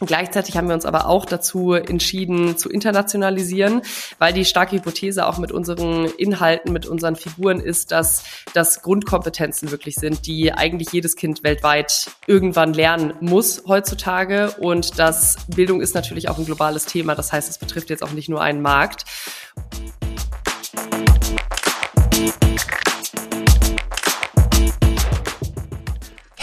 Gleichzeitig haben wir uns aber auch dazu entschieden, zu internationalisieren, weil die starke Hypothese auch mit unseren Inhalten, mit unseren Figuren ist, dass das Grundkompetenzen wirklich sind, die eigentlich jedes Kind weltweit irgendwann lernen muss heutzutage. Und das Bildung ist natürlich auch ein globales Thema. Das heißt, es betrifft jetzt auch nicht nur einen Markt.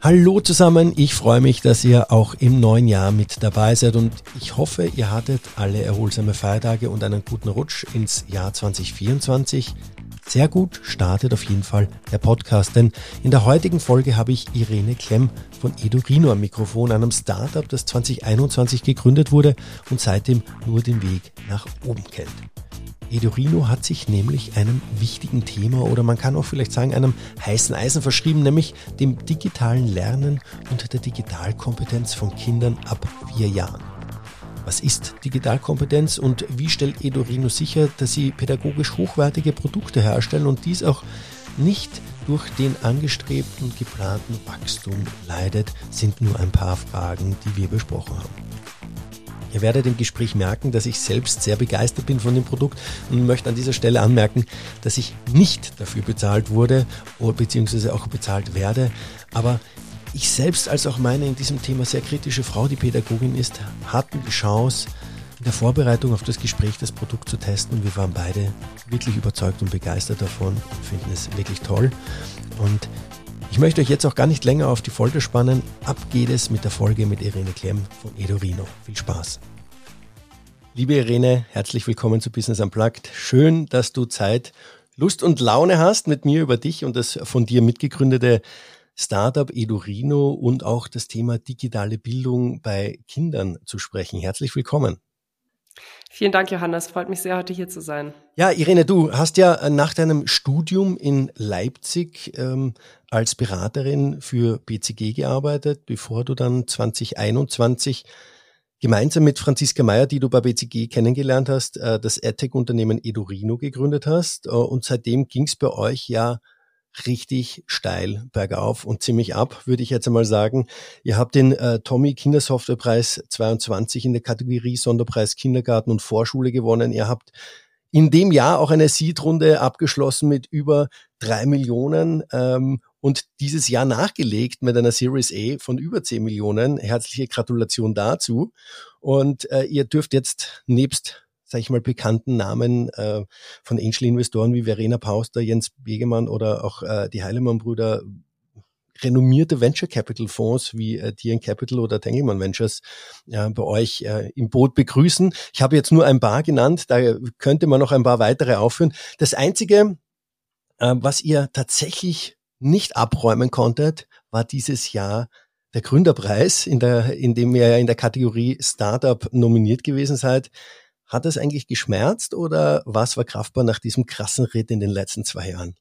Hallo zusammen, ich freue mich, dass ihr auch im neuen Jahr mit dabei seid und ich hoffe, ihr hattet alle erholsame Feiertage und einen guten Rutsch ins Jahr 2024. Sehr gut startet auf jeden Fall der Podcast, denn in der heutigen Folge habe ich Irene Klemm von Edurino am Mikrofon, einem Startup, das 2021 gegründet wurde und seitdem nur den Weg nach oben kennt. Edurino hat sich nämlich einem wichtigen Thema oder man kann auch vielleicht sagen einem heißen Eisen verschrieben, nämlich dem digitalen Lernen und der Digitalkompetenz von Kindern ab vier Jahren. Was ist Digitalkompetenz und wie stellt Edurino sicher, dass sie pädagogisch hochwertige Produkte herstellen und dies auch nicht durch den angestrebten geplanten Wachstum leidet, sind nur ein paar Fragen, die wir besprochen haben. Ihr werdet im Gespräch merken, dass ich selbst sehr begeistert bin von dem Produkt und möchte an dieser Stelle anmerken, dass ich nicht dafür bezahlt wurde beziehungsweise auch bezahlt werde. Aber ich selbst als auch meine in diesem Thema sehr kritische Frau, die Pädagogin ist, hatten die Chance, in der Vorbereitung auf das Gespräch das Produkt zu testen und wir waren beide wirklich überzeugt und begeistert davon finden es wirklich toll. Und ich möchte euch jetzt auch gar nicht länger auf die Folter spannen. Ab geht es mit der Folge mit Irene Klemm von Edorino. Viel Spaß. Liebe Irene, herzlich willkommen zu Business Unplugged. Schön, dass du Zeit, Lust und Laune hast, mit mir über dich und das von dir mitgegründete Startup Edurino und auch das Thema digitale Bildung bei Kindern zu sprechen. Herzlich willkommen. Vielen Dank, Johannes. Freut mich sehr, heute hier zu sein. Ja, Irene, du hast ja äh, nach deinem Studium in Leipzig ähm, als Beraterin für BCG gearbeitet, bevor du dann 2021 gemeinsam mit Franziska Meyer, die du bei BCG kennengelernt hast, äh, das AdTech-Unternehmen Edurino gegründet hast. Äh, und seitdem ging es bei euch ja richtig steil bergauf und ziemlich ab, würde ich jetzt einmal sagen. Ihr habt den äh, Tommy Kindersoftwarepreis 22 in der Kategorie Sonderpreis Kindergarten und Vorschule gewonnen. Ihr habt in dem Jahr auch eine Seed-Runde abgeschlossen mit über drei Millionen ähm, und dieses Jahr nachgelegt mit einer Series A von über zehn Millionen. Herzliche Gratulation dazu. Und äh, ihr dürft jetzt nebst sage ich mal, bekannten Namen äh, von Angel-Investoren wie Verena Pauster, Jens Begemann oder auch äh, die Heilemann-Brüder renommierte Venture Capital Fonds wie äh, DN Capital oder Tengelmann Ventures äh, bei euch äh, im Boot begrüßen. Ich habe jetzt nur ein paar genannt, da könnte man noch ein paar weitere aufführen. Das Einzige, äh, was ihr tatsächlich nicht abräumen konntet, war dieses Jahr der Gründerpreis, in, der, in dem ihr in der Kategorie Startup nominiert gewesen seid. Hat es eigentlich geschmerzt oder war kraftbar nach diesem krassen Ritt in den letzten zwei Jahren?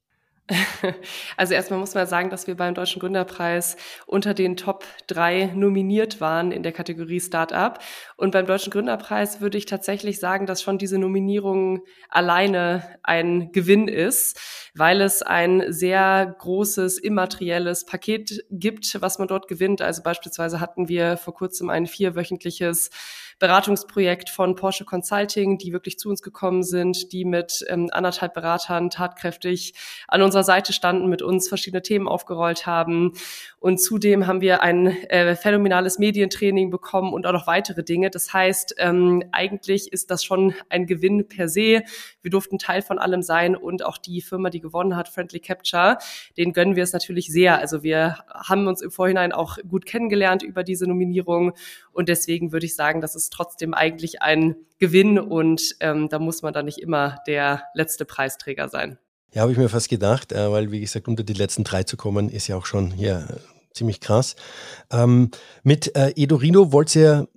Also erstmal muss man sagen, dass wir beim Deutschen Gründerpreis unter den Top drei nominiert waren in der Kategorie Startup. Und beim Deutschen Gründerpreis würde ich tatsächlich sagen, dass schon diese Nominierung alleine ein Gewinn ist, weil es ein sehr großes immaterielles Paket gibt, was man dort gewinnt. Also beispielsweise hatten wir vor kurzem ein vierwöchentliches Beratungsprojekt von Porsche Consulting, die wirklich zu uns gekommen sind, die mit ähm, anderthalb Beratern tatkräftig an unserer Seite standen, mit uns verschiedene Themen aufgerollt haben. Und zudem haben wir ein äh, phänomenales Medientraining bekommen und auch noch weitere Dinge. Das heißt, ähm, eigentlich ist das schon ein Gewinn per se. Wir durften Teil von allem sein und auch die Firma, die gewonnen hat, Friendly Capture, den gönnen wir es natürlich sehr. Also wir haben uns im Vorhinein auch gut kennengelernt über diese Nominierung und deswegen würde ich sagen, dass es trotzdem eigentlich ein Gewinn und ähm, da muss man dann nicht immer der letzte Preisträger sein. Ja, habe ich mir fast gedacht, äh, weil wie gesagt, unter die letzten drei zu kommen, ist ja auch schon hier äh, ziemlich krass. Ähm, mit äh, Edorino wollt ihr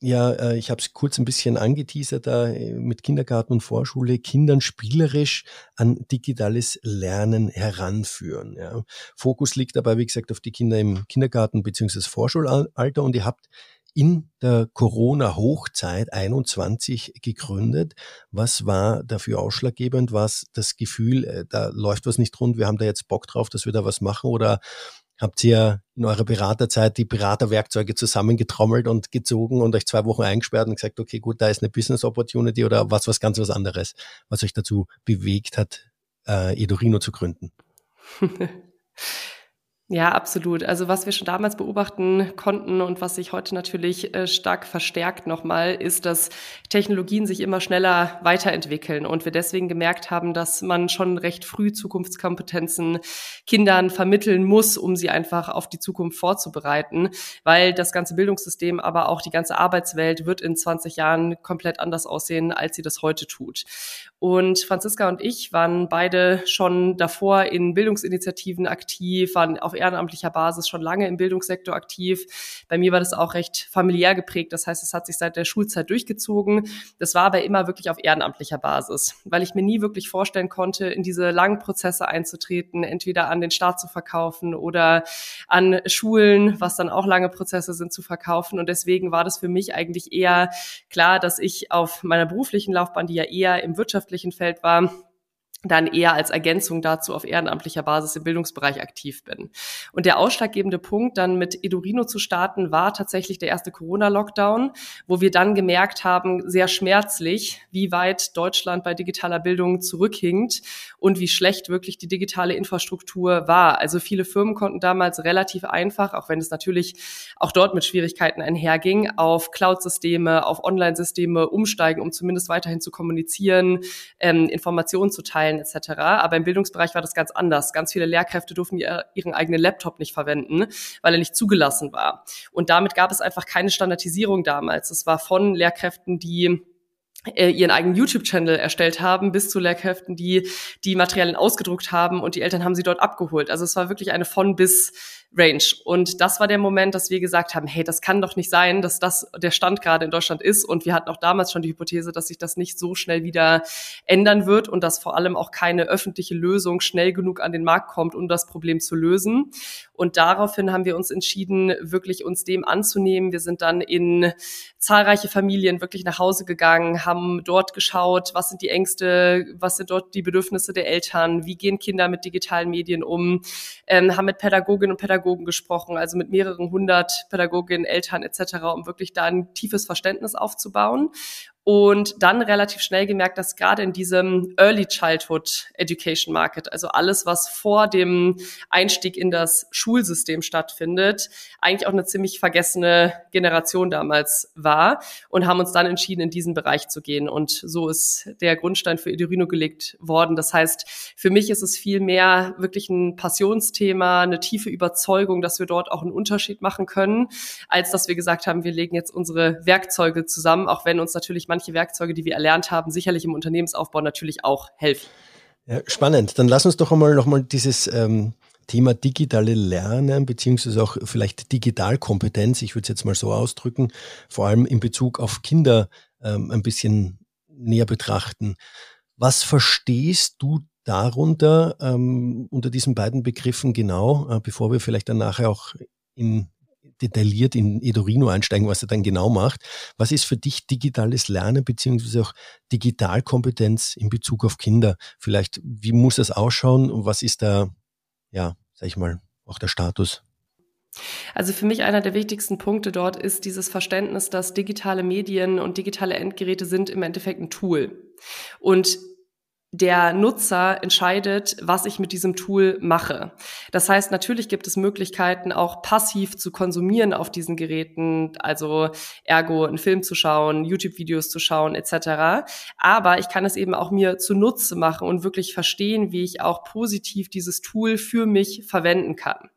ja, äh, ich habe es kurz ein bisschen angeteasert da äh, mit Kindergarten und Vorschule, Kindern spielerisch an digitales Lernen heranführen. Ja. Fokus liegt dabei, wie gesagt, auf die Kinder im Kindergarten beziehungsweise Vorschulalter und ihr habt in der Corona-Hochzeit 21 gegründet. Was war dafür ausschlaggebend? Was das Gefühl, äh, da läuft was nicht rund, wir haben da jetzt Bock drauf, dass wir da was machen? Oder habt ihr in eurer Beraterzeit die Beraterwerkzeuge zusammengetrommelt und gezogen und euch zwei Wochen eingesperrt und gesagt, okay, gut, da ist eine Business Opportunity oder was was ganz was anderes, was euch dazu bewegt hat, äh, Edorino zu gründen? Ja, absolut. Also was wir schon damals beobachten konnten und was sich heute natürlich äh, stark verstärkt nochmal, ist, dass Technologien sich immer schneller weiterentwickeln und wir deswegen gemerkt haben, dass man schon recht früh Zukunftskompetenzen Kindern vermitteln muss, um sie einfach auf die Zukunft vorzubereiten, weil das ganze Bildungssystem, aber auch die ganze Arbeitswelt wird in 20 Jahren komplett anders aussehen, als sie das heute tut. Und Franziska und ich waren beide schon davor in Bildungsinitiativen aktiv, waren auf ehrenamtlicher Basis schon lange im Bildungssektor aktiv. Bei mir war das auch recht familiär geprägt. Das heißt, es hat sich seit der Schulzeit durchgezogen. Das war aber immer wirklich auf ehrenamtlicher Basis, weil ich mir nie wirklich vorstellen konnte, in diese langen Prozesse einzutreten, entweder an den Staat zu verkaufen oder an Schulen, was dann auch lange Prozesse sind, zu verkaufen. Und deswegen war das für mich eigentlich eher klar, dass ich auf meiner beruflichen Laufbahn, die ja eher im wirtschaftlichen Feld war, dann eher als Ergänzung dazu auf ehrenamtlicher Basis im Bildungsbereich aktiv bin. Und der ausschlaggebende Punkt, dann mit Edurino zu starten, war tatsächlich der erste Corona-Lockdown, wo wir dann gemerkt haben, sehr schmerzlich, wie weit Deutschland bei digitaler Bildung zurückhinkt und wie schlecht wirklich die digitale Infrastruktur war. Also viele Firmen konnten damals relativ einfach, auch wenn es natürlich auch dort mit Schwierigkeiten einherging, auf Cloud-Systeme, auf Online-Systeme umsteigen, um zumindest weiterhin zu kommunizieren, ähm, Informationen zu teilen Teilen etc. Aber im Bildungsbereich war das ganz anders. Ganz viele Lehrkräfte durften ihren eigenen Laptop nicht verwenden, weil er nicht zugelassen war. Und damit gab es einfach keine Standardisierung damals. Es war von Lehrkräften, die äh, ihren eigenen YouTube-Channel erstellt haben, bis zu Lehrkräften, die die Materialien ausgedruckt haben und die Eltern haben sie dort abgeholt. Also es war wirklich eine von bis Range. Und das war der Moment, dass wir gesagt haben, hey, das kann doch nicht sein, dass das der Stand gerade in Deutschland ist. Und wir hatten auch damals schon die Hypothese, dass sich das nicht so schnell wieder ändern wird und dass vor allem auch keine öffentliche Lösung schnell genug an den Markt kommt, um das Problem zu lösen. Und daraufhin haben wir uns entschieden, wirklich uns dem anzunehmen. Wir sind dann in zahlreiche Familien wirklich nach Hause gegangen, haben dort geschaut, was sind die Ängste, was sind dort die Bedürfnisse der Eltern, wie gehen Kinder mit digitalen Medien um, ähm, haben mit Pädagoginnen und Pädagogen Pädagogen gesprochen, also mit mehreren hundert Pädagoginnen, Eltern etc., um wirklich da ein tiefes Verständnis aufzubauen und dann relativ schnell gemerkt, dass gerade in diesem Early Childhood Education Market, also alles, was vor dem Einstieg in das Schulsystem stattfindet, eigentlich auch eine ziemlich vergessene Generation damals war und haben uns dann entschieden, in diesen Bereich zu gehen. Und so ist der Grundstein für Edurino gelegt worden. Das heißt, für mich ist es viel mehr wirklich ein Passionsthema, eine tiefe Überzeugung, dass wir dort auch einen Unterschied machen können, als dass wir gesagt haben, wir legen jetzt unsere Werkzeuge zusammen, auch wenn uns natürlich manchmal manche Werkzeuge, die wir erlernt haben, sicherlich im Unternehmensaufbau natürlich auch helfen. Ja, spannend. Dann lass uns doch einmal nochmal dieses ähm, Thema digitale Lernen beziehungsweise auch vielleicht Digitalkompetenz, ich würde es jetzt mal so ausdrücken, vor allem in Bezug auf Kinder ähm, ein bisschen näher betrachten. Was verstehst du darunter ähm, unter diesen beiden Begriffen genau, äh, bevor wir vielleicht dann nachher auch in detailliert in Edorino einsteigen, was er dann genau macht. Was ist für dich digitales Lernen beziehungsweise auch Digitalkompetenz in Bezug auf Kinder? Vielleicht, wie muss das ausschauen und was ist da, ja, sag ich mal, auch der Status? Also für mich einer der wichtigsten Punkte dort ist dieses Verständnis, dass digitale Medien und digitale Endgeräte sind im Endeffekt ein Tool. Und der Nutzer entscheidet, was ich mit diesem Tool mache. Das heißt, natürlich gibt es Möglichkeiten, auch passiv zu konsumieren auf diesen Geräten, also ergo einen Film zu schauen, YouTube-Videos zu schauen etc. Aber ich kann es eben auch mir zunutze machen und wirklich verstehen, wie ich auch positiv dieses Tool für mich verwenden kann.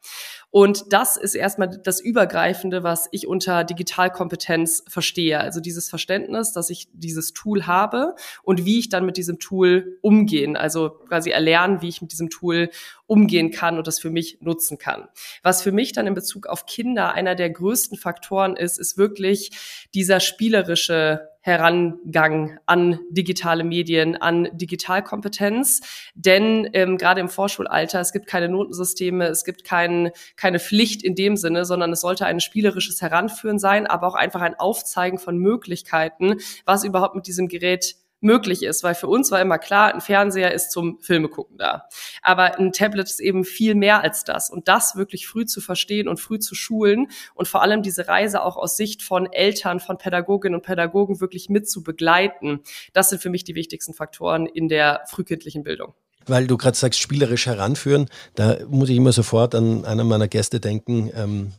Und das ist erstmal das Übergreifende, was ich unter Digitalkompetenz verstehe. Also dieses Verständnis, dass ich dieses Tool habe und wie ich dann mit diesem Tool umgehen. Also quasi erlernen, wie ich mit diesem Tool umgehen kann und das für mich nutzen kann. Was für mich dann in Bezug auf Kinder einer der größten Faktoren ist, ist wirklich dieser spielerische Herangang an digitale Medien, an Digitalkompetenz. Denn ähm, gerade im Vorschulalter, es gibt keine Notensysteme, es gibt kein, keine Pflicht in dem Sinne, sondern es sollte ein spielerisches Heranführen sein, aber auch einfach ein Aufzeigen von Möglichkeiten, was überhaupt mit diesem Gerät möglich ist, weil für uns war immer klar, ein Fernseher ist zum Filme gucken da. Aber ein Tablet ist eben viel mehr als das und das wirklich früh zu verstehen und früh zu schulen und vor allem diese Reise auch aus Sicht von Eltern, von Pädagoginnen und Pädagogen wirklich mit zu begleiten. Das sind für mich die wichtigsten Faktoren in der frühkindlichen Bildung. Weil du gerade sagst, spielerisch heranführen, da muss ich immer sofort an einer meiner Gäste denken, ähm,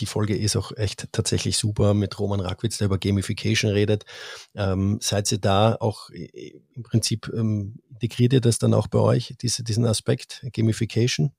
die Folge ist auch echt tatsächlich super mit Roman Rackwitz, der über Gamification redet. Ähm, seid ihr da auch äh, im Prinzip, ähm, integriert ihr das dann auch bei euch, diese, diesen Aspekt Gamification?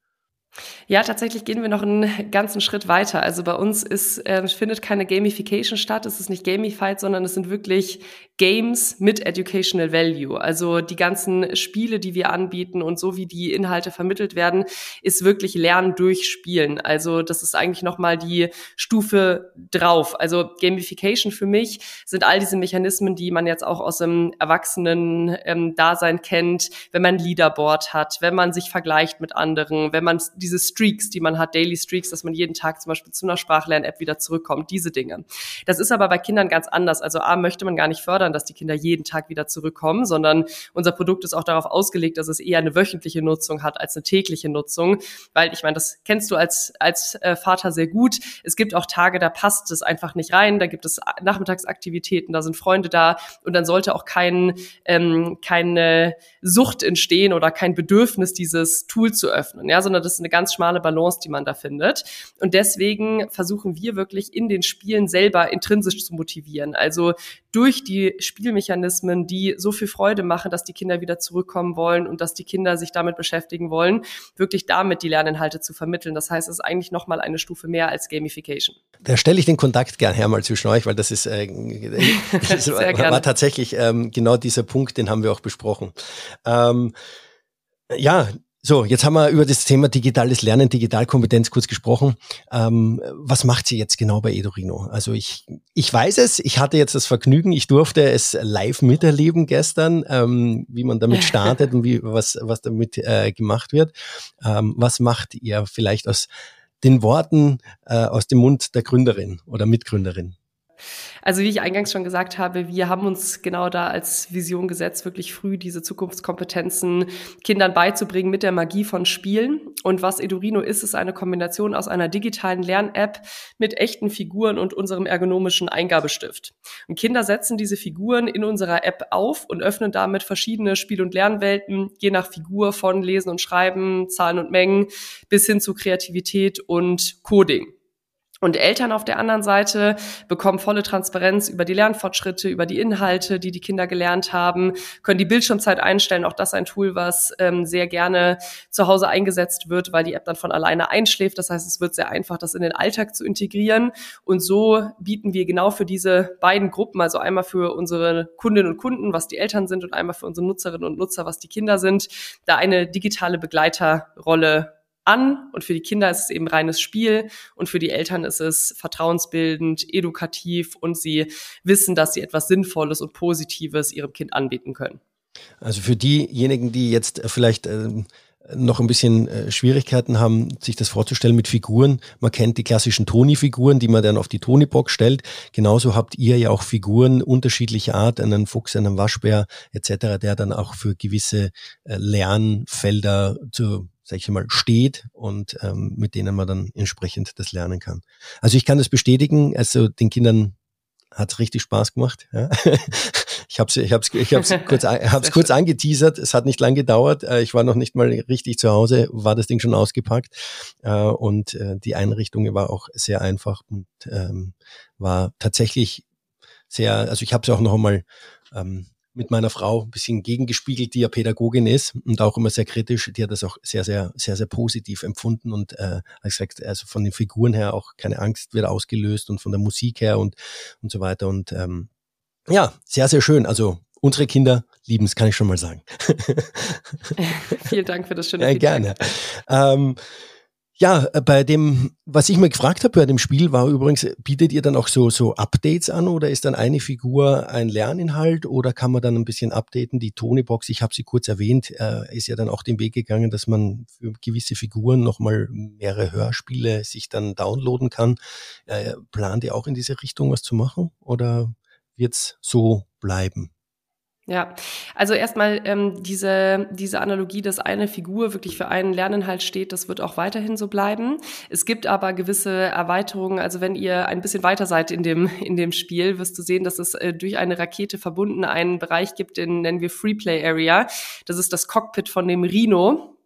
Ja, tatsächlich gehen wir noch einen ganzen Schritt weiter. Also bei uns ist, äh, findet keine Gamification statt. Es ist nicht gamified, sondern es sind wirklich Games mit Educational Value. Also die ganzen Spiele, die wir anbieten und so wie die Inhalte vermittelt werden, ist wirklich Lernen durch Spielen. Also das ist eigentlich nochmal die Stufe drauf. Also Gamification für mich sind all diese Mechanismen, die man jetzt auch aus dem Erwachsenen-Dasein ähm, kennt, wenn man Leaderboard hat, wenn man sich vergleicht mit anderen, wenn man diese Streaks, die man hat, Daily Streaks, dass man jeden Tag zum Beispiel zu einer Sprachlern-App wieder zurückkommt, diese Dinge. Das ist aber bei Kindern ganz anders. Also A, möchte man gar nicht fördern, dass die Kinder jeden Tag wieder zurückkommen, sondern unser Produkt ist auch darauf ausgelegt, dass es eher eine wöchentliche Nutzung hat als eine tägliche Nutzung, weil ich meine, das kennst du als, als äh, Vater sehr gut. Es gibt auch Tage, da passt es einfach nicht rein, da gibt es Nachmittagsaktivitäten, da sind Freunde da und dann sollte auch kein, ähm, keine Sucht entstehen oder kein Bedürfnis, dieses Tool zu öffnen, ja, sondern das ist eine ganz schmale Balance, die man da findet. Und deswegen versuchen wir wirklich in den Spielen selber intrinsisch zu motivieren. Also durch die Spielmechanismen, die so viel Freude machen, dass die Kinder wieder zurückkommen wollen und dass die Kinder sich damit beschäftigen wollen, wirklich damit die Lerninhalte zu vermitteln. Das heißt, es ist eigentlich nochmal eine Stufe mehr als Gamification. Da stelle ich den Kontakt gern her mal zwischen euch, weil das ist, äh, das war, war, tatsächlich ähm, genau dieser Punkt, den haben wir auch besprochen. Ähm, ja, so, jetzt haben wir über das Thema digitales Lernen, Digitalkompetenz kurz gesprochen. Ähm, was macht sie jetzt genau bei Edorino? Also ich, ich weiß es, ich hatte jetzt das Vergnügen, ich durfte es live miterleben gestern, ähm, wie man damit startet und wie, was, was damit äh, gemacht wird. Ähm, was macht ihr vielleicht aus den Worten äh, aus dem Mund der Gründerin oder Mitgründerin? Also wie ich eingangs schon gesagt habe, wir haben uns genau da als Vision gesetzt, wirklich früh diese Zukunftskompetenzen Kindern beizubringen mit der Magie von Spielen. Und was Edurino ist, ist eine Kombination aus einer digitalen Lern-App mit echten Figuren und unserem ergonomischen Eingabestift. Und Kinder setzen diese Figuren in unserer App auf und öffnen damit verschiedene Spiel- und Lernwelten, je nach Figur von Lesen und Schreiben, Zahlen und Mengen bis hin zu Kreativität und Coding. Und Eltern auf der anderen Seite bekommen volle Transparenz über die Lernfortschritte, über die Inhalte, die die Kinder gelernt haben, können die Bildschirmzeit einstellen. Auch das ein Tool, was ähm, sehr gerne zu Hause eingesetzt wird, weil die App dann von alleine einschläft. Das heißt, es wird sehr einfach, das in den Alltag zu integrieren. Und so bieten wir genau für diese beiden Gruppen, also einmal für unsere Kundinnen und Kunden, was die Eltern sind, und einmal für unsere Nutzerinnen und Nutzer, was die Kinder sind, da eine digitale Begleiterrolle an und für die Kinder ist es eben reines Spiel und für die Eltern ist es vertrauensbildend, edukativ und sie wissen, dass sie etwas Sinnvolles und Positives ihrem Kind anbieten können. Also für diejenigen, die jetzt vielleicht äh, noch ein bisschen äh, Schwierigkeiten haben, sich das vorzustellen mit Figuren. Man kennt die klassischen Toni-Figuren, die man dann auf die Toni-Box stellt. Genauso habt ihr ja auch Figuren unterschiedlicher Art, einen Fuchs, einen Waschbär etc., der dann auch für gewisse äh, Lernfelder zu sag ich mal, steht und ähm, mit denen man dann entsprechend das lernen kann. Also ich kann das bestätigen, also den Kindern hat's richtig Spaß gemacht. Ja. Ich habe es ich hab's, ich hab's kurz, hab's kurz angeteasert, es hat nicht lang gedauert, äh, ich war noch nicht mal richtig zu Hause, war das Ding schon ausgepackt äh, und äh, die Einrichtung war auch sehr einfach und ähm, war tatsächlich sehr, also ich habe es auch noch einmal ähm, mit meiner Frau ein bisschen gegengespiegelt, die ja Pädagogin ist und auch immer sehr kritisch. Die hat das auch sehr, sehr, sehr, sehr positiv empfunden und äh, gesagt, also von den Figuren her auch keine Angst wird ausgelöst und von der Musik her und, und so weiter. Und ähm, ja, sehr, sehr schön. Also unsere Kinder lieben es, kann ich schon mal sagen. Vielen Dank für das schöne ja, Gerne. Ähm, ja, äh, bei dem, was ich mir gefragt habe bei dem Spiel, war übrigens, bietet ihr dann auch so, so Updates an oder ist dann eine Figur ein Lerninhalt oder kann man dann ein bisschen updaten? Die Tonybox, ich habe sie kurz erwähnt, äh, ist ja dann auch den Weg gegangen, dass man für gewisse Figuren nochmal mehrere Hörspiele sich dann downloaden kann. Äh, plant ihr auch in diese Richtung was zu machen oder wird's so bleiben? Ja, also erstmal ähm, diese, diese Analogie, dass eine Figur wirklich für einen Lerninhalt steht, das wird auch weiterhin so bleiben. Es gibt aber gewisse Erweiterungen. Also wenn ihr ein bisschen weiter seid in dem, in dem Spiel, wirst du sehen, dass es äh, durch eine Rakete verbunden einen Bereich gibt, den nennen wir Free Play Area. Das ist das Cockpit von dem Rhino.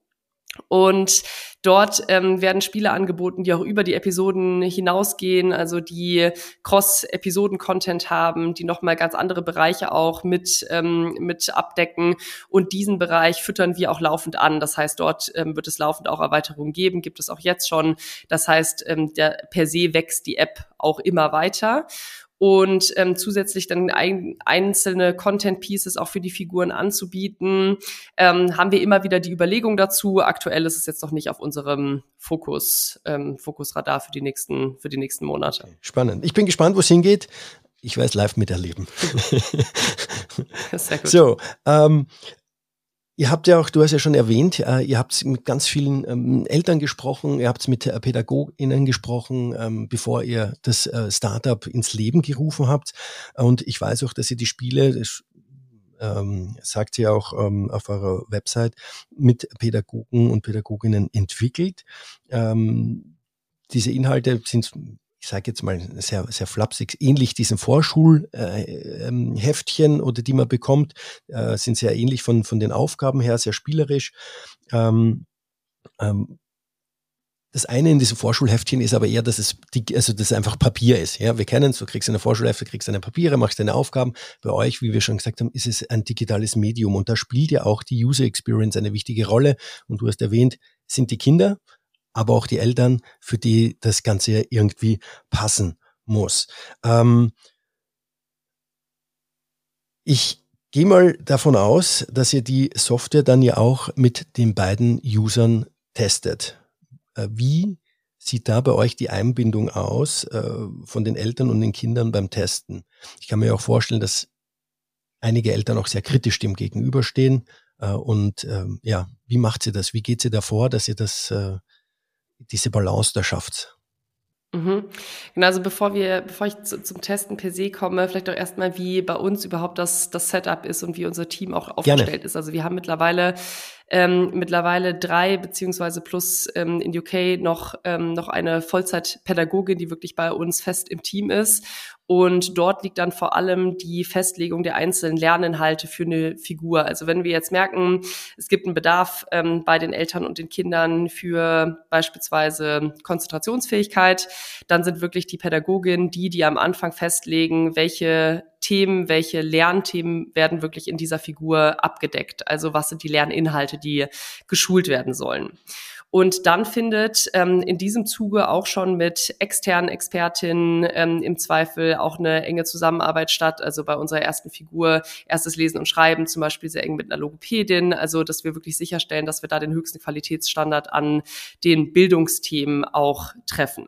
Und dort ähm, werden Spiele angeboten, die auch über die Episoden hinausgehen, also die Cross-Episoden-Content haben, die nochmal ganz andere Bereiche auch mit, ähm, mit abdecken. Und diesen Bereich füttern wir auch laufend an. Das heißt, dort ähm, wird es laufend auch Erweiterungen geben, gibt es auch jetzt schon. Das heißt, ähm, der, per se wächst die App auch immer weiter und ähm, zusätzlich dann ein, einzelne Content Pieces auch für die Figuren anzubieten, ähm, haben wir immer wieder die Überlegung dazu. Aktuell ist es jetzt noch nicht auf unserem Fokus ähm, Fokusradar für die nächsten für die nächsten Monate. Spannend. Ich bin gespannt, wo es hingeht. Ich werde es live miterleben. Sehr gut. So, ähm, Ihr habt ja auch, du hast ja schon erwähnt, äh, ihr habt mit ganz vielen ähm, Eltern gesprochen, ihr habt mit äh, PädagogInnen gesprochen, ähm, bevor ihr das äh, Startup ins Leben gerufen habt. Und ich weiß auch, dass ihr die Spiele, das, ähm, sagt ihr auch ähm, auf eurer Website, mit Pädagogen und Pädagoginnen entwickelt. Ähm, diese Inhalte sind ich sage jetzt mal sehr, sehr flapsig, ähnlich diesen Vorschulheftchen äh, ähm, oder die man bekommt, äh, sind sehr ähnlich von, von den Aufgaben her, sehr spielerisch. Ähm, ähm, das eine in diesem Vorschulheftchen ist aber eher, dass es, die, also dass es einfach Papier ist. Ja, wir kennen es, du kriegst eine Vorschulhefte, kriegst deine Papiere, machst deine Aufgaben. Bei euch, wie wir schon gesagt haben, ist es ein digitales Medium und da spielt ja auch die User Experience eine wichtige Rolle. Und du hast erwähnt, sind die Kinder, aber auch die Eltern, für die das Ganze irgendwie passen muss. Ähm, ich gehe mal davon aus, dass ihr die Software dann ja auch mit den beiden Usern testet. Äh, wie sieht da bei euch die Einbindung aus äh, von den Eltern und den Kindern beim Testen? Ich kann mir auch vorstellen, dass einige Eltern auch sehr kritisch dem gegenüberstehen. Äh, und ähm, ja, wie macht sie das? Wie geht sie davor, dass ihr das äh, diese Balance da schafft. Mhm. Genau, also bevor wir, bevor ich zu, zum Testen per se komme, vielleicht auch erstmal, wie bei uns überhaupt das, das Setup ist und wie unser Team auch aufgestellt Gerne. ist. Also wir haben mittlerweile ähm, mittlerweile drei beziehungsweise plus ähm, in UK noch ähm, noch eine Vollzeitpädagogin, die wirklich bei uns fest im Team ist und dort liegt dann vor allem die Festlegung der einzelnen Lerninhalte für eine Figur. Also wenn wir jetzt merken, es gibt einen Bedarf ähm, bei den Eltern und den Kindern für beispielsweise Konzentrationsfähigkeit, dann sind wirklich die Pädagogin die, die am Anfang festlegen, welche Themen, welche Lernthemen werden wirklich in dieser Figur abgedeckt. Also was sind die Lerninhalte, die geschult werden sollen. Und dann findet ähm, in diesem Zuge auch schon mit externen Expertinnen ähm, im Zweifel auch eine enge Zusammenarbeit statt. Also bei unserer ersten Figur erstes Lesen und Schreiben zum Beispiel sehr eng mit einer Logopädin. Also dass wir wirklich sicherstellen, dass wir da den höchsten Qualitätsstandard an den Bildungsthemen auch treffen.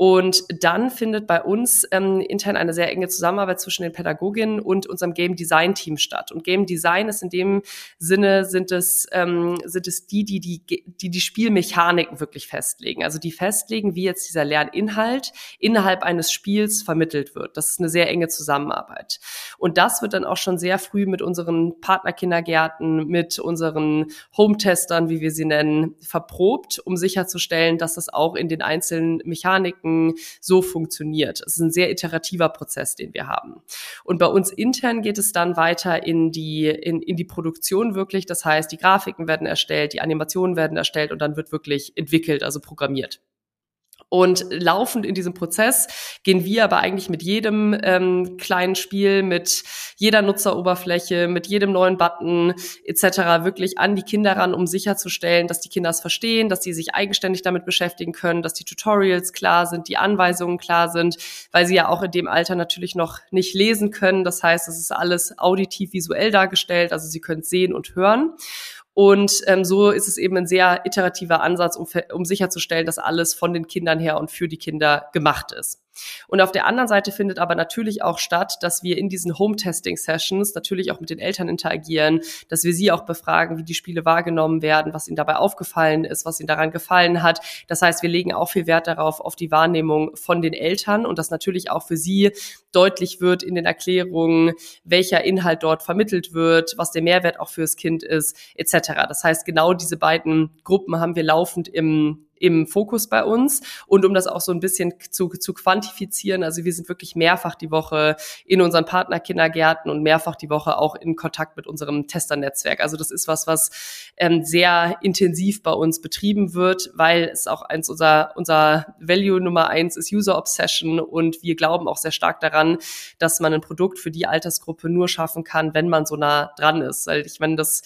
Und dann findet bei uns ähm, intern eine sehr enge Zusammenarbeit zwischen den Pädagoginnen und unserem Game Design Team statt. Und Game Design ist in dem Sinne sind es ähm, sind es die, die die die die Spielmechaniken wirklich festlegen. Also die festlegen, wie jetzt dieser Lerninhalt innerhalb eines Spiels vermittelt wird. Das ist eine sehr enge Zusammenarbeit. Und das wird dann auch schon sehr früh mit unseren Partnerkindergärten, mit unseren Home-Testern, wie wir sie nennen, verprobt, um sicherzustellen, dass das auch in den einzelnen Mechaniken Grafiken so funktioniert. Es ist ein sehr iterativer Prozess, den wir haben. Und bei uns intern geht es dann weiter in die, in, in die Produktion wirklich. Das heißt, die Grafiken werden erstellt, die Animationen werden erstellt und dann wird wirklich entwickelt, also programmiert. Und laufend in diesem Prozess gehen wir aber eigentlich mit jedem ähm, kleinen Spiel, mit jeder Nutzeroberfläche, mit jedem neuen Button etc. wirklich an die Kinder ran, um sicherzustellen, dass die Kinder es verstehen, dass sie sich eigenständig damit beschäftigen können, dass die Tutorials klar sind, die Anweisungen klar sind, weil sie ja auch in dem Alter natürlich noch nicht lesen können. Das heißt, es ist alles auditiv visuell dargestellt, also sie können sehen und hören. Und ähm, so ist es eben ein sehr iterativer Ansatz, um, um sicherzustellen, dass alles von den Kindern her und für die Kinder gemacht ist. Und auf der anderen Seite findet aber natürlich auch statt, dass wir in diesen Home-Testing-Sessions natürlich auch mit den Eltern interagieren, dass wir sie auch befragen, wie die Spiele wahrgenommen werden, was ihnen dabei aufgefallen ist, was ihnen daran gefallen hat. Das heißt, wir legen auch viel Wert darauf, auf die Wahrnehmung von den Eltern und dass natürlich auch für sie deutlich wird in den Erklärungen, welcher Inhalt dort vermittelt wird, was der Mehrwert auch fürs Kind ist, etc. Das heißt, genau diese beiden Gruppen haben wir laufend im im Fokus bei uns. Und um das auch so ein bisschen zu, zu quantifizieren, also wir sind wirklich mehrfach die Woche in unseren Partnerkindergärten und mehrfach die Woche auch in Kontakt mit unserem Testernetzwerk. Also das ist was, was ähm, sehr intensiv bei uns betrieben wird, weil es auch eins unser, unser Value Nummer eins ist User Obsession und wir glauben auch sehr stark daran, dass man ein Produkt für die Altersgruppe nur schaffen kann, wenn man so nah dran ist. Weil ich meine, das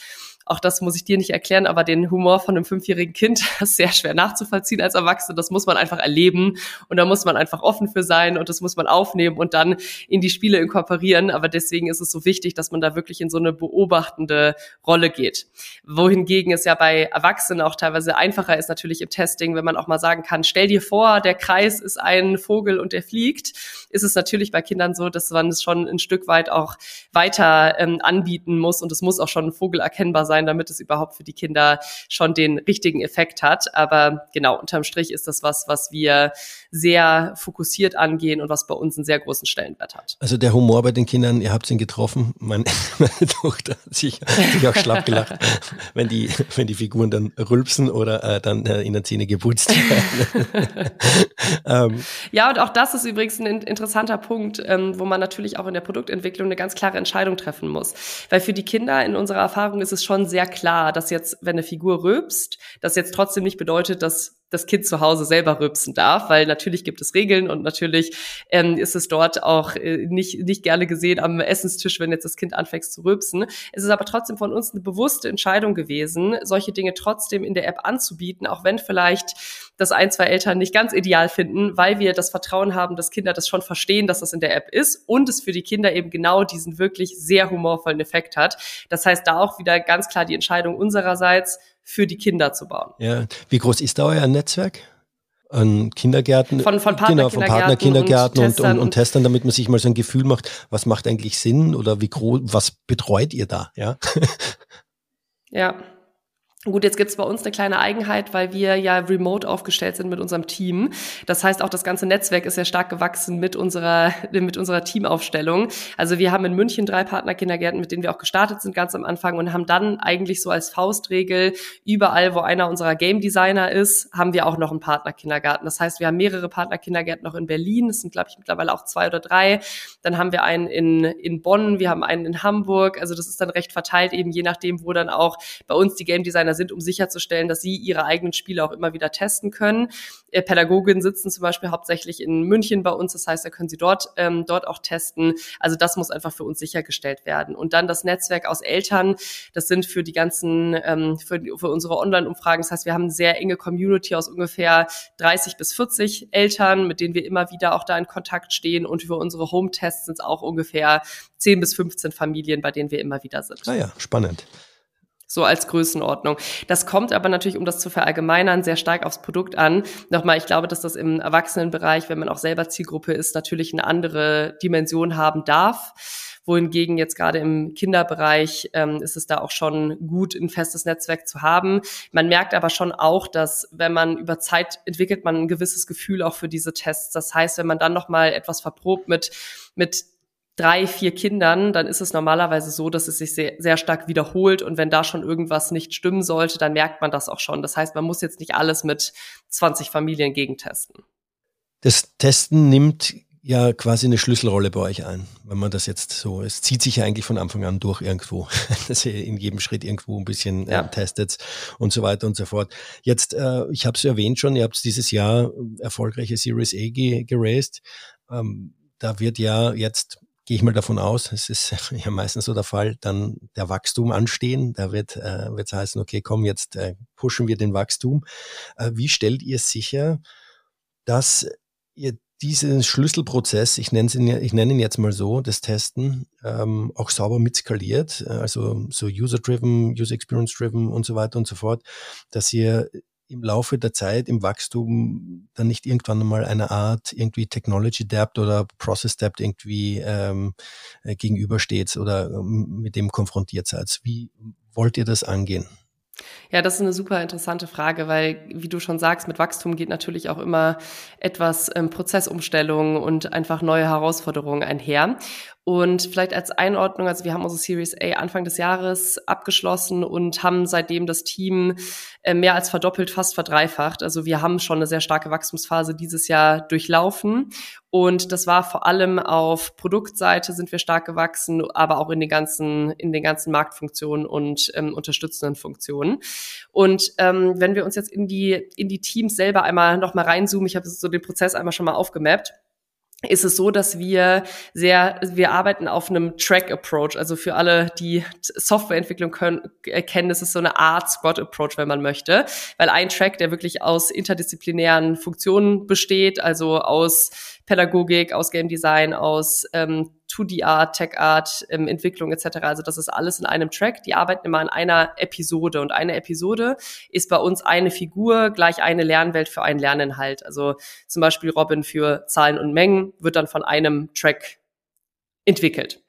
auch das muss ich dir nicht erklären, aber den Humor von einem fünfjährigen Kind ist sehr schwer nachzuvollziehen als Erwachsene. Das muss man einfach erleben und da muss man einfach offen für sein und das muss man aufnehmen und dann in die Spiele inkorporieren. Aber deswegen ist es so wichtig, dass man da wirklich in so eine beobachtende Rolle geht. Wohingegen es ja bei Erwachsenen auch teilweise einfacher ist natürlich im Testing, wenn man auch mal sagen kann, stell dir vor, der Kreis ist ein Vogel und der fliegt, ist es natürlich bei Kindern so, dass man es schon ein Stück weit auch weiter ähm, anbieten muss und es muss auch schon ein Vogel erkennbar sein sein, damit es überhaupt für die Kinder schon den richtigen Effekt hat. Aber genau, unterm Strich ist das was, was wir sehr fokussiert angehen und was bei uns einen sehr großen Stellenwert hat. Also der Humor bei den Kindern, ihr habt ihn getroffen. Meine, meine Tochter hat sich, sich auch schlapp gelacht, wenn die, wenn die Figuren dann rülpsen oder äh, dann äh, in der Zähne geputzt werden. ähm. Ja, und auch das ist übrigens ein interessanter Punkt, ähm, wo man natürlich auch in der Produktentwicklung eine ganz klare Entscheidung treffen muss. Weil für die Kinder in unserer Erfahrung ist es schon sehr klar, dass jetzt, wenn eine Figur rülpst, das jetzt trotzdem nicht bedeutet, dass das Kind zu Hause selber rülpsen darf, weil natürlich gibt es Regeln und natürlich ähm, ist es dort auch äh, nicht, nicht gerne gesehen am Essenstisch, wenn jetzt das Kind anfängt zu rülpsen. Es ist aber trotzdem von uns eine bewusste Entscheidung gewesen, solche Dinge trotzdem in der App anzubieten, auch wenn vielleicht das ein, zwei Eltern nicht ganz ideal finden, weil wir das Vertrauen haben, dass Kinder das schon verstehen, dass das in der App ist und es für die Kinder eben genau diesen wirklich sehr humorvollen Effekt hat. Das heißt, da auch wieder ganz klar die Entscheidung unsererseits, für die Kinder zu bauen. Ja, wie groß ist da euer Netzwerk? An Kindergärten, von, von Partnerkindergärten, genau, von Partnerkindergärten und, und, und, und, Testern, damit man sich mal so ein Gefühl macht, was macht eigentlich Sinn oder wie groß, was betreut ihr da, ja? ja. Gut, jetzt gibt's bei uns eine kleine Eigenheit, weil wir ja remote aufgestellt sind mit unserem Team. Das heißt, auch das ganze Netzwerk ist ja stark gewachsen mit unserer, mit unserer Teamaufstellung. Also wir haben in München drei Partnerkindergärten, mit denen wir auch gestartet sind ganz am Anfang und haben dann eigentlich so als Faustregel überall, wo einer unserer Game Designer ist, haben wir auch noch einen Partnerkindergarten. Das heißt, wir haben mehrere Partnerkindergärten noch in Berlin. Das sind, glaube ich, mittlerweile auch zwei oder drei. Dann haben wir einen in, in Bonn, wir haben einen in Hamburg. Also das ist dann recht verteilt, eben je nachdem, wo dann auch bei uns die Game Designer sind, um sicherzustellen, dass sie ihre eigenen Spiele auch immer wieder testen können. Äh, Pädagoginnen sitzen zum Beispiel hauptsächlich in München bei uns, das heißt, da können sie dort, ähm, dort auch testen. Also das muss einfach für uns sichergestellt werden. Und dann das Netzwerk aus Eltern, das sind für die ganzen, ähm, für, für unsere Online-Umfragen, das heißt, wir haben eine sehr enge Community aus ungefähr 30 bis 40 Eltern, mit denen wir immer wieder auch da in Kontakt stehen. Und für unsere Home-Tests sind es auch ungefähr 10 bis 15 Familien, bei denen wir immer wieder sind. Ah ja, spannend so als Größenordnung. Das kommt aber natürlich, um das zu verallgemeinern, sehr stark aufs Produkt an. Nochmal, ich glaube, dass das im Erwachsenenbereich, wenn man auch selber Zielgruppe ist, natürlich eine andere Dimension haben darf wohingegen jetzt gerade im Kinderbereich ähm, ist es da auch schon gut, ein festes Netzwerk zu haben. Man merkt aber schon auch, dass wenn man über Zeit entwickelt man ein gewisses Gefühl auch für diese Tests. Das heißt, wenn man dann noch mal etwas verprobt mit mit drei, vier Kindern, dann ist es normalerweise so, dass es sich sehr, sehr stark wiederholt und wenn da schon irgendwas nicht stimmen sollte, dann merkt man das auch schon. Das heißt, man muss jetzt nicht alles mit 20 Familien gegentesten. Das Testen nimmt ja quasi eine Schlüsselrolle bei euch ein, wenn man das jetzt so, es zieht sich ja eigentlich von Anfang an durch irgendwo, dass ihr in jedem Schritt irgendwo ein bisschen ja. äh, testet und so weiter und so fort. Jetzt, äh, ich habe es erwähnt schon, ihr habt dieses Jahr erfolgreiche Series A geraced. Ähm, da wird ja jetzt gehe ich mal davon aus, es ist ja meistens so der Fall, dann der Wachstum anstehen. Da wird äh, es heißen, okay, komm, jetzt äh, pushen wir den Wachstum. Äh, wie stellt ihr sicher, dass ihr diesen Schlüsselprozess, ich nenne, ihn, ich nenne ihn jetzt mal so, das Testen, ähm, auch sauber mitskaliert, also so User-Driven, User-Experience-Driven und so weiter und so fort, dass ihr im Laufe der Zeit, im Wachstum, dann nicht irgendwann mal eine Art irgendwie Technology Debt oder Process Debt irgendwie ähm, äh, gegenübersteht oder ähm, mit dem konfrontiert seid. Wie wollt ihr das angehen? Ja, das ist eine super interessante Frage, weil, wie du schon sagst, mit Wachstum geht natürlich auch immer etwas ähm, Prozessumstellung und einfach neue Herausforderungen einher. Und vielleicht als Einordnung, also wir haben unsere Series A Anfang des Jahres abgeschlossen und haben seitdem das Team äh, mehr als verdoppelt, fast verdreifacht. Also wir haben schon eine sehr starke Wachstumsphase dieses Jahr durchlaufen. Und das war vor allem auf Produktseite sind wir stark gewachsen, aber auch in den ganzen, in den ganzen Marktfunktionen und ähm, unterstützenden Funktionen. Und ähm, wenn wir uns jetzt in die, in die Teams selber einmal nochmal reinzoomen, ich habe so den Prozess einmal schon mal aufgemappt ist es so, dass wir sehr, wir arbeiten auf einem Track-Approach. Also für alle, die Softwareentwicklung können, kennen, ist es so eine Art Squad-Approach, wenn man möchte. Weil ein Track, der wirklich aus interdisziplinären Funktionen besteht, also aus Pädagogik, aus Game Design, aus ähm, 2D Art, Tech Art, ähm, Entwicklung etc. Also das ist alles in einem Track. Die arbeiten immer an einer Episode und eine Episode ist bei uns eine Figur gleich eine Lernwelt für einen Lerninhalt. Also zum Beispiel Robin für Zahlen und Mengen wird dann von einem Track entwickelt.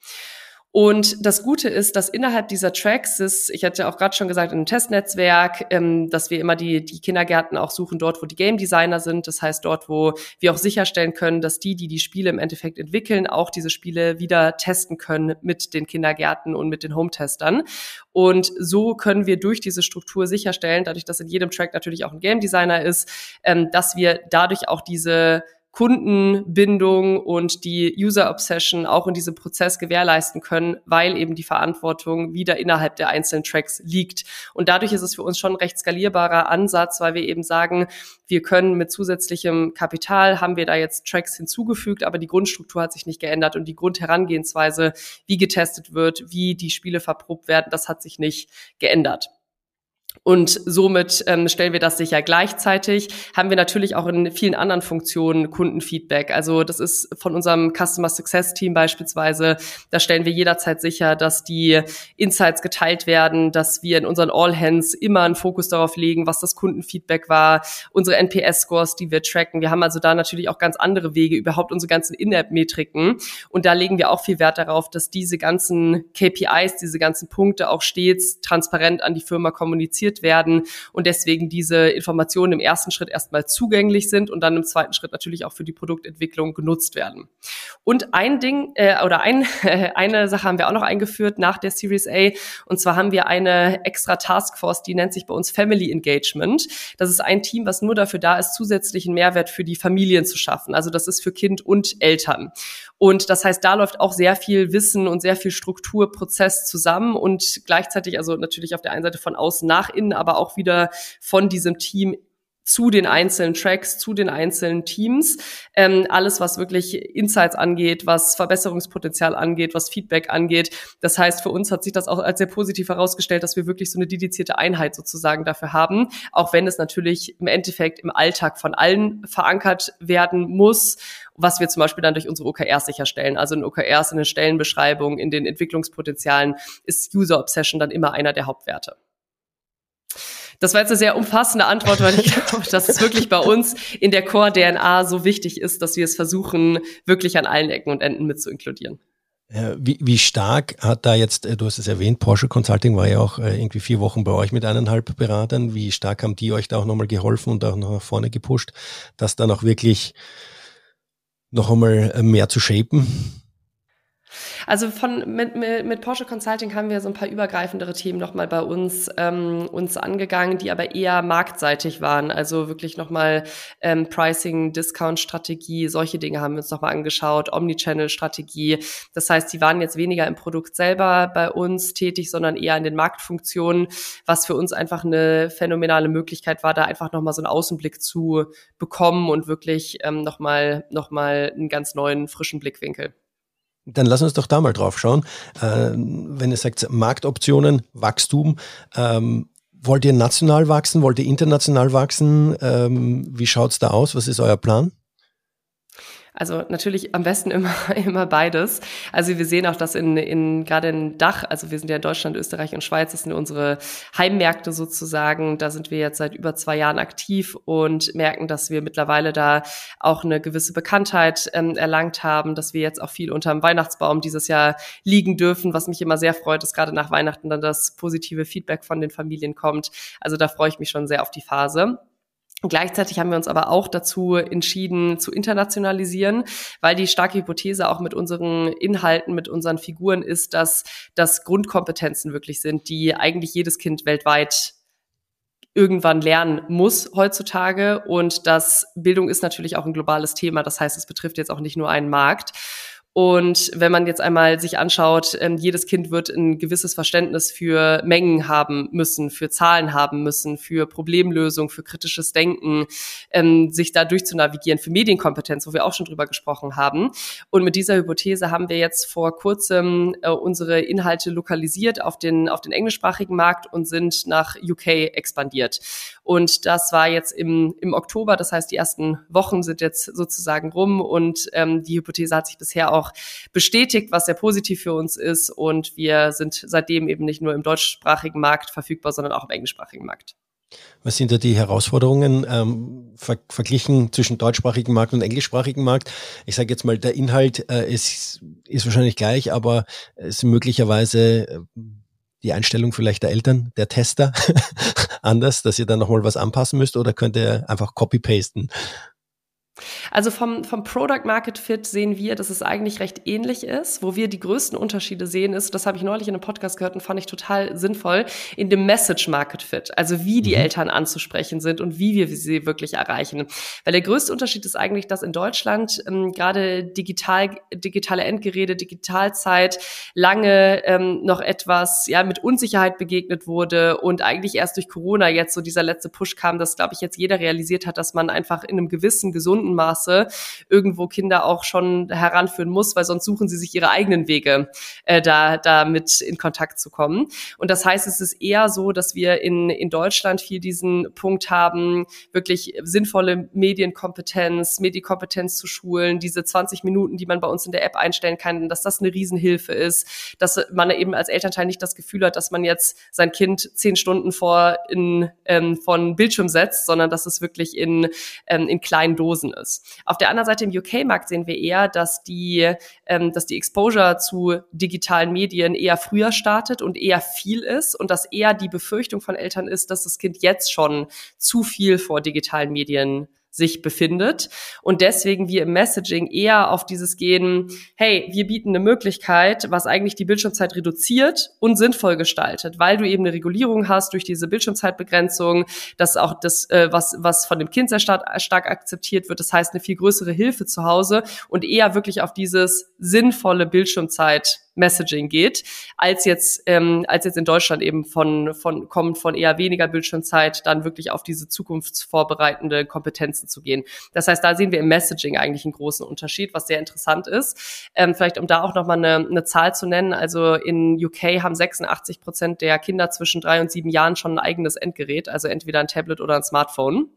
Und das Gute ist, dass innerhalb dieser Tracks ist, ich hatte auch gerade schon gesagt, einem Testnetzwerk, ähm, dass wir immer die, die Kindergärten auch suchen dort, wo die Game Designer sind. Das heißt dort, wo wir auch sicherstellen können, dass die, die die Spiele im Endeffekt entwickeln, auch diese Spiele wieder testen können mit den Kindergärten und mit den Home-Testern. Und so können wir durch diese Struktur sicherstellen, dadurch, dass in jedem Track natürlich auch ein Game Designer ist, ähm, dass wir dadurch auch diese Kundenbindung und die User Obsession auch in diesem Prozess gewährleisten können, weil eben die Verantwortung wieder innerhalb der einzelnen Tracks liegt. Und dadurch ist es für uns schon ein recht skalierbarer Ansatz, weil wir eben sagen, wir können mit zusätzlichem Kapital haben wir da jetzt Tracks hinzugefügt, aber die Grundstruktur hat sich nicht geändert und die Grundherangehensweise, wie getestet wird, wie die Spiele verprobt werden, das hat sich nicht geändert. Und somit ähm, stellen wir das sicher. Gleichzeitig haben wir natürlich auch in vielen anderen Funktionen Kundenfeedback. Also das ist von unserem Customer Success Team beispielsweise. Da stellen wir jederzeit sicher, dass die Insights geteilt werden, dass wir in unseren All Hands immer einen Fokus darauf legen, was das Kundenfeedback war, unsere NPS-Scores, die wir tracken. Wir haben also da natürlich auch ganz andere Wege, überhaupt unsere ganzen In-App-Metriken. Und da legen wir auch viel Wert darauf, dass diese ganzen KPIs, diese ganzen Punkte auch stets transparent an die Firma kommunizieren kommuniziert werden und deswegen diese Informationen im ersten Schritt erstmal zugänglich sind und dann im zweiten Schritt natürlich auch für die Produktentwicklung genutzt werden. Und ein Ding äh, oder ein, äh, eine Sache haben wir auch noch eingeführt nach der Series A und zwar haben wir eine extra Taskforce, die nennt sich bei uns Family Engagement. Das ist ein Team, was nur dafür da ist, zusätzlichen Mehrwert für die Familien zu schaffen. Also das ist für Kind und Eltern. Und das heißt, da läuft auch sehr viel Wissen und sehr viel Strukturprozess zusammen und gleichzeitig, also natürlich auf der einen Seite von außen nach innen, aber auch wieder von diesem Team zu den einzelnen Tracks, zu den einzelnen Teams. Ähm, alles, was wirklich Insights angeht, was Verbesserungspotenzial angeht, was Feedback angeht. Das heißt, für uns hat sich das auch als sehr positiv herausgestellt, dass wir wirklich so eine dedizierte Einheit sozusagen dafür haben, auch wenn es natürlich im Endeffekt im Alltag von allen verankert werden muss was wir zum Beispiel dann durch unsere OKRs sicherstellen. Also in OKRs, in den Stellenbeschreibungen, in den Entwicklungspotenzialen ist User Obsession dann immer einer der Hauptwerte. Das war jetzt eine sehr umfassende Antwort, weil ich glaube, dass es wirklich bei uns in der Core-DNA so wichtig ist, dass wir es versuchen, wirklich an allen Ecken und Enden mit zu inkludieren. Wie, wie stark hat da jetzt, äh, du hast es erwähnt, Porsche Consulting war ja auch äh, irgendwie vier Wochen bei euch mit eineinhalb Beratern. Wie stark haben die euch da auch nochmal geholfen und auch noch nach vorne gepusht, das dann auch wirklich noch einmal äh, mehr zu shapen? Also von mit, mit, mit Porsche Consulting haben wir so ein paar übergreifendere Themen nochmal bei uns ähm, uns angegangen, die aber eher marktseitig waren. Also wirklich nochmal ähm, Pricing, Discount-Strategie, solche Dinge haben wir uns nochmal angeschaut, Omnichannel-Strategie. Das heißt, die waren jetzt weniger im Produkt selber bei uns tätig, sondern eher in den Marktfunktionen, was für uns einfach eine phänomenale Möglichkeit war, da einfach nochmal so einen Außenblick zu bekommen und wirklich ähm, nochmal noch mal einen ganz neuen, frischen Blickwinkel. Dann lass uns doch da mal drauf schauen. Äh, wenn ihr sagt Marktoptionen, Wachstum, ähm, wollt ihr national wachsen, wollt ihr international wachsen? Ähm, wie schaut's da aus? Was ist euer Plan? Also natürlich am besten immer, immer beides. Also wir sehen auch, dass in, in gerade in Dach, also wir sind ja in Deutschland, Österreich und Schweiz, das sind unsere Heimmärkte sozusagen. Da sind wir jetzt seit über zwei Jahren aktiv und merken, dass wir mittlerweile da auch eine gewisse Bekanntheit ähm, erlangt haben, dass wir jetzt auch viel unterm Weihnachtsbaum dieses Jahr liegen dürfen, was mich immer sehr freut, dass gerade nach Weihnachten dann das positive Feedback von den Familien kommt. Also da freue ich mich schon sehr auf die Phase. Gleichzeitig haben wir uns aber auch dazu entschieden, zu internationalisieren, weil die starke Hypothese auch mit unseren Inhalten, mit unseren Figuren ist, dass das Grundkompetenzen wirklich sind, die eigentlich jedes Kind weltweit irgendwann lernen muss heutzutage. Und das Bildung ist natürlich auch ein globales Thema. Das heißt, es betrifft jetzt auch nicht nur einen Markt. Und wenn man jetzt einmal sich anschaut, ähm, jedes Kind wird ein gewisses Verständnis für Mengen haben müssen, für Zahlen haben müssen, für Problemlösung, für kritisches Denken, ähm, sich da durchzunavigieren, für Medienkompetenz, wo wir auch schon drüber gesprochen haben. Und mit dieser Hypothese haben wir jetzt vor kurzem äh, unsere Inhalte lokalisiert auf den, auf den englischsprachigen Markt und sind nach UK expandiert. Und das war jetzt im, im Oktober, das heißt, die ersten Wochen sind jetzt sozusagen rum und ähm, die Hypothese hat sich bisher auch bestätigt, was sehr positiv für uns ist. Und wir sind seitdem eben nicht nur im deutschsprachigen Markt verfügbar, sondern auch im englischsprachigen Markt. Was sind da die Herausforderungen ähm, ver verglichen zwischen deutschsprachigen Markt und englischsprachigen Markt? Ich sage jetzt mal, der Inhalt äh, ist, ist wahrscheinlich gleich, aber es ist möglicherweise äh, die Einstellung vielleicht der Eltern, der Tester anders, dass ihr dann nochmal was anpassen müsst oder könnt ihr einfach copy-pasten? Also vom, vom Product Market Fit sehen wir, dass es eigentlich recht ähnlich ist. Wo wir die größten Unterschiede sehen, ist, das habe ich neulich in einem Podcast gehört und fand ich total sinnvoll, in dem Message Market Fit. Also wie die mhm. Eltern anzusprechen sind und wie wir sie wirklich erreichen. Weil der größte Unterschied ist eigentlich, dass in Deutschland ähm, gerade digital, digitale Endgeräte, Digitalzeit lange ähm, noch etwas ja mit Unsicherheit begegnet wurde und eigentlich erst durch Corona jetzt so dieser letzte Push kam, dass, glaube ich, jetzt jeder realisiert hat, dass man einfach in einem gewissen, gesunden Maße irgendwo Kinder auch schon heranführen muss, weil sonst suchen sie sich ihre eigenen Wege, äh, da, da in Kontakt zu kommen. Und das heißt, es ist eher so, dass wir in, in Deutschland viel diesen Punkt haben, wirklich sinnvolle Medienkompetenz, Medienkompetenz zu schulen, diese 20 Minuten, die man bei uns in der App einstellen kann, dass das eine Riesenhilfe ist, dass man eben als Elternteil nicht das Gefühl hat, dass man jetzt sein Kind zehn Stunden vor in, ähm, von Bildschirm setzt, sondern dass es wirklich in, ähm, in kleinen Dosen ist. Auf der anderen Seite im UK-Markt sehen wir eher, dass die, ähm, dass die Exposure zu digitalen Medien eher früher startet und eher viel ist und dass eher die Befürchtung von Eltern ist, dass das Kind jetzt schon zu viel vor digitalen Medien sich befindet. Und deswegen wir im Messaging eher auf dieses gehen, hey, wir bieten eine Möglichkeit, was eigentlich die Bildschirmzeit reduziert und sinnvoll gestaltet, weil du eben eine Regulierung hast durch diese Bildschirmzeitbegrenzung, dass auch das, äh, was, was von dem Kind sehr stark, stark akzeptiert wird, das heißt eine viel größere Hilfe zu Hause und eher wirklich auf dieses sinnvolle Bildschirmzeit Messaging geht, als jetzt ähm, als jetzt in Deutschland eben von von kommt von eher weniger Bildschirmzeit dann wirklich auf diese zukunftsvorbereitende Kompetenzen zu gehen. Das heißt, da sehen wir im Messaging eigentlich einen großen Unterschied, was sehr interessant ist. Ähm, vielleicht um da auch noch mal eine, eine Zahl zu nennen: Also in UK haben 86 Prozent der Kinder zwischen drei und sieben Jahren schon ein eigenes Endgerät, also entweder ein Tablet oder ein Smartphone.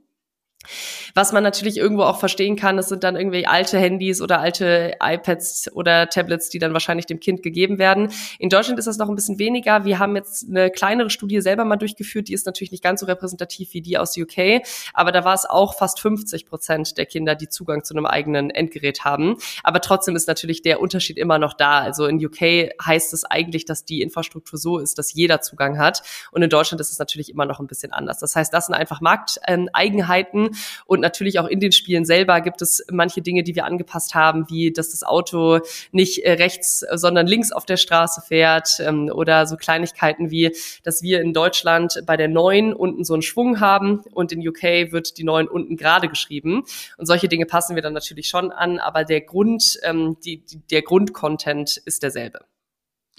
Was man natürlich irgendwo auch verstehen kann, das sind dann irgendwie alte Handys oder alte iPads oder Tablets, die dann wahrscheinlich dem Kind gegeben werden. In Deutschland ist das noch ein bisschen weniger. Wir haben jetzt eine kleinere Studie selber mal durchgeführt, die ist natürlich nicht ganz so repräsentativ wie die aus UK, aber da war es auch fast 50 Prozent der Kinder, die Zugang zu einem eigenen Endgerät haben. Aber trotzdem ist natürlich der Unterschied immer noch da. Also in UK heißt es eigentlich, dass die Infrastruktur so ist, dass jeder Zugang hat. Und in Deutschland ist es natürlich immer noch ein bisschen anders. Das heißt, das sind einfach Markteigenheiten, Und natürlich auch in den Spielen selber gibt es manche Dinge, die wir angepasst haben, wie dass das Auto nicht äh, rechts, sondern links auf der Straße fährt ähm, oder so Kleinigkeiten wie, dass wir in Deutschland bei der 9 unten so einen Schwung haben und in UK wird die 9 unten gerade geschrieben. Und solche Dinge passen wir dann natürlich schon an, aber der Grund, ähm, die, die, der Grundcontent ist derselbe.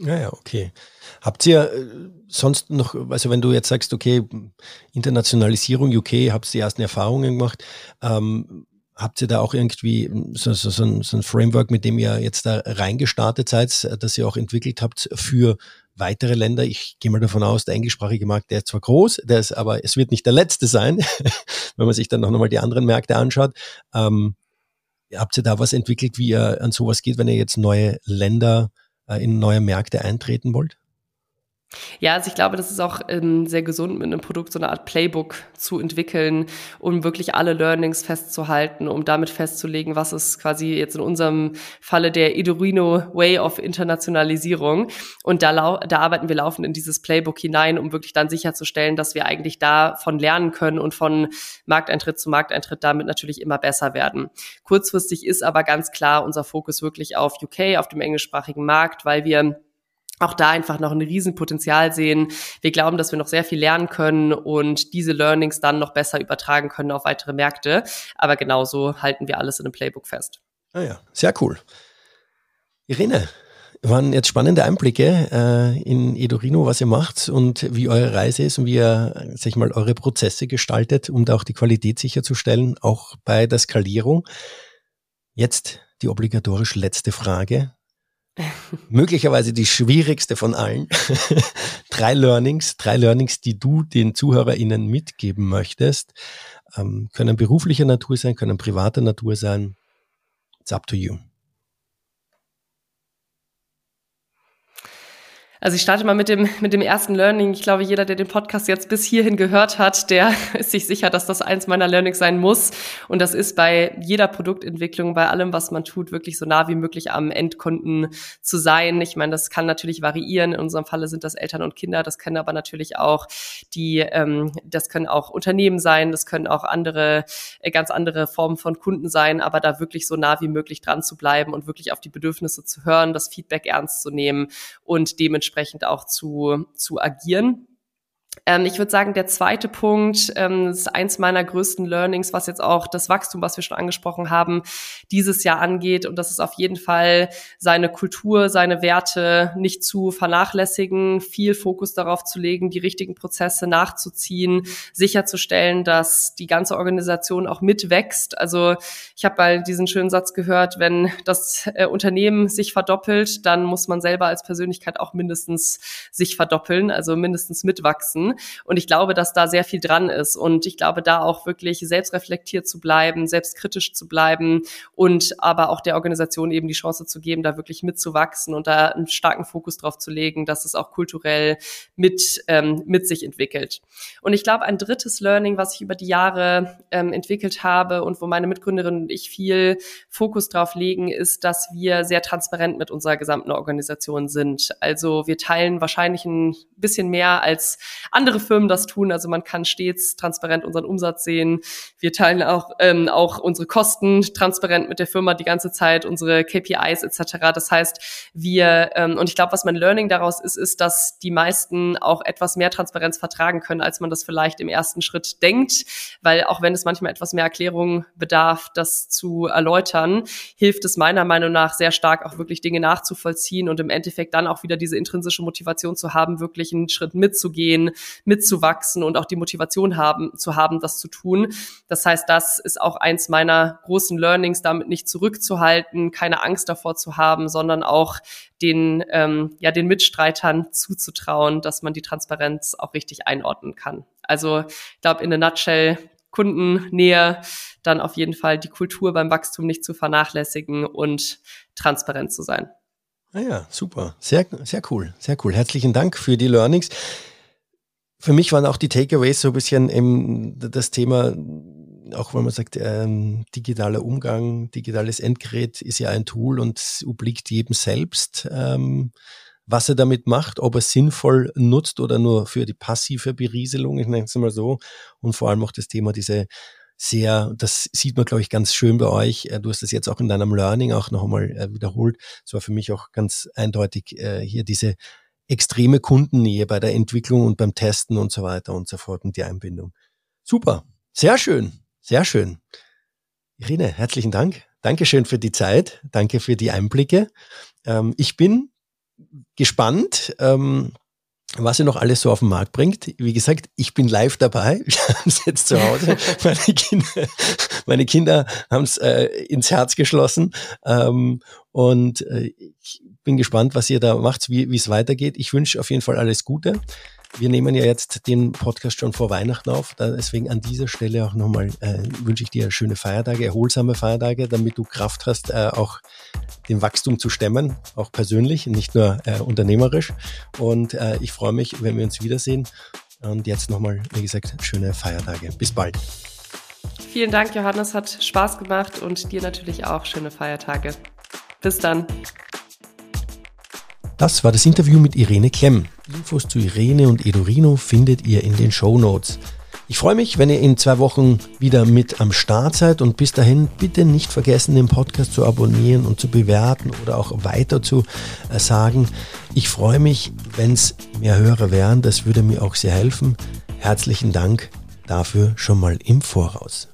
Ja, ja, okay. Habt ihr äh, sonst noch, also wenn du jetzt sagst, okay, Internationalisierung UK, habt ihr die ersten Erfahrungen gemacht, ähm, habt ihr da auch irgendwie so, so, so, ein, so ein Framework, mit dem ihr jetzt da reingestartet seid, das ihr auch entwickelt habt für weitere Länder? Ich gehe mal davon aus, der englischsprachige Markt, der ist zwar groß, der ist, aber es wird nicht der letzte sein, wenn man sich dann noch mal die anderen Märkte anschaut. Ähm, habt ihr da was entwickelt, wie ihr an sowas geht, wenn ihr jetzt neue Länder in neue Märkte eintreten wollt? Ja, also ich glaube, das ist auch ähm, sehr gesund, mit einem Produkt so eine Art Playbook zu entwickeln, um wirklich alle Learnings festzuhalten, um damit festzulegen, was ist quasi jetzt in unserem Falle der Edurino Way of Internationalisierung. Und da, da arbeiten wir laufend in dieses Playbook hinein, um wirklich dann sicherzustellen, dass wir eigentlich davon lernen können und von Markteintritt zu Markteintritt damit natürlich immer besser werden. Kurzfristig ist aber ganz klar unser Fokus wirklich auf UK, auf dem englischsprachigen Markt, weil wir auch da einfach noch ein Riesenpotenzial sehen. Wir glauben, dass wir noch sehr viel lernen können und diese Learnings dann noch besser übertragen können auf weitere Märkte. Aber genauso halten wir alles in einem Playbook fest. Ah ja, sehr cool. Irene, waren jetzt spannende Einblicke äh, in Edorino, was ihr macht und wie eure Reise ist und wie ihr, sag ich mal, eure Prozesse gestaltet, um da auch die Qualität sicherzustellen, auch bei der Skalierung. Jetzt die obligatorisch letzte Frage möglicherweise die schwierigste von allen. drei Learnings, drei Learnings, die du den ZuhörerInnen mitgeben möchtest. Ähm, können beruflicher Natur sein, können privater Natur sein. It's up to you. Also ich starte mal mit dem, mit dem ersten Learning. Ich glaube, jeder, der den Podcast jetzt bis hierhin gehört hat, der ist sich sicher, dass das eins meiner Learnings sein muss. Und das ist bei jeder Produktentwicklung, bei allem, was man tut, wirklich so nah wie möglich am Endkunden zu sein. Ich meine, das kann natürlich variieren. In unserem Falle sind das Eltern und Kinder. Das können aber natürlich auch die, ähm, das können auch Unternehmen sein. Das können auch andere, äh, ganz andere Formen von Kunden sein. Aber da wirklich so nah wie möglich dran zu bleiben und wirklich auf die Bedürfnisse zu hören, das Feedback ernst zu nehmen und dementsprechend dementsprechend auch zu, zu agieren. Ähm, ich würde sagen, der zweite Punkt ähm, ist eins meiner größten Learnings, was jetzt auch das Wachstum, was wir schon angesprochen haben, dieses Jahr angeht. Und das ist auf jeden Fall seine Kultur, seine Werte nicht zu vernachlässigen, viel Fokus darauf zu legen, die richtigen Prozesse nachzuziehen, sicherzustellen, dass die ganze Organisation auch mitwächst. Also ich habe mal diesen schönen Satz gehört, wenn das äh, Unternehmen sich verdoppelt, dann muss man selber als Persönlichkeit auch mindestens sich verdoppeln, also mindestens mitwachsen Und ich glaube, dass da sehr viel dran ist. Und ich glaube, da auch wirklich selbstreflektiert zu bleiben, selbstkritisch zu bleiben und aber auch der Organisation eben die Chance zu geben, da wirklich mitzuwachsen und da einen starken Fokus drauf zu legen, dass es auch kulturell mit, ähm, mit sich entwickelt. Und ich glaube, ein drittes Learning, was ich über die Jahre ähm, entwickelt habe und wo meine Mitgründerin und ich viel Fokus drauf legen, ist, dass wir sehr transparent mit unserer gesamten Organisation sind. Also wir teilen wahrscheinlich ein bisschen mehr als andere Firmen das tun. Also man kann stets transparent unseren Umsatz sehen. Wir teilen auch, ähm, auch unsere Kosten transparent mit der Firma die ganze Zeit, unsere KPIs etc. Das heißt, wir, ähm, und ich glaube, was mein Learning daraus ist, ist, dass die meisten auch etwas mehr Transparenz vertragen können, als man das vielleicht im ersten Schritt denkt, weil auch wenn es manchmal etwas mehr Erklärung bedarf, das zu erläutern, hilft es meiner Meinung nach sehr stark, auch wirklich Dinge nachzuvollziehen und im Endeffekt dann auch wieder diese intrinsische Motivation zu haben, wirklich einen Schritt mitzugehen, mitzuwachsen und auch die Motivation haben, zu haben, das zu tun. Das heißt, das ist auch eins meiner großen Learnings, damit nicht zurückzuhalten, keine Angst davor zu haben, sondern auch den, ähm, ja, den Mitstreitern zuzutrauen, dass man die Transparenz auch richtig einordnen kann. Also ich glaube, in a nutshell, Kundennähe, dann auf jeden Fall die Kultur beim Wachstum nicht zu vernachlässigen und transparent zu sein. Ah ja, super. Sehr, sehr cool. Sehr cool. Herzlichen Dank für die Learnings für mich waren auch die Takeaways so ein bisschen eben das Thema, auch wenn man sagt, ähm, digitaler Umgang, digitales Endgerät ist ja ein Tool und obliegt jedem selbst, ähm, was er damit macht, ob er sinnvoll nutzt oder nur für die passive Berieselung, ich nenne es mal so. Und vor allem auch das Thema diese sehr, das sieht man, glaube ich, ganz schön bei euch. Äh, du hast das jetzt auch in deinem Learning auch noch einmal äh, wiederholt. Es war für mich auch ganz eindeutig äh, hier diese extreme Kundennähe bei der Entwicklung und beim Testen und so weiter und so fort und die Einbindung. Super, sehr schön, sehr schön. Irene, herzlichen Dank. Dankeschön für die Zeit. Danke für die Einblicke. Ähm, ich bin gespannt, ähm, was ihr noch alles so auf den Markt bringt. Wie gesagt, ich bin live dabei. Ich habe es jetzt zu Hause. Meine Kinder, meine Kinder haben es äh, ins Herz geschlossen. Ähm, und äh, ich bin gespannt, was ihr da macht, wie es weitergeht. Ich wünsche auf jeden Fall alles Gute. Wir nehmen ja jetzt den Podcast schon vor Weihnachten auf. Deswegen an dieser Stelle auch nochmal äh, wünsche ich dir schöne Feiertage, erholsame Feiertage, damit du Kraft hast, äh, auch den Wachstum zu stemmen, auch persönlich, nicht nur äh, unternehmerisch. Und äh, ich freue mich, wenn wir uns wiedersehen. Und jetzt nochmal, wie gesagt, schöne Feiertage. Bis bald. Vielen Dank, Johannes. Hat Spaß gemacht und dir natürlich auch schöne Feiertage. Bis dann. Das war das Interview mit Irene Klemm. Infos zu Irene und Edurino findet ihr in den Show Notes. Ich freue mich, wenn ihr in zwei Wochen wieder mit am Start seid und bis dahin bitte nicht vergessen, den Podcast zu abonnieren und zu bewerten oder auch weiter zu äh, sagen. Ich freue mich, wenn es mehr Hörer wären, das würde mir auch sehr helfen. Herzlichen Dank dafür schon mal im Voraus.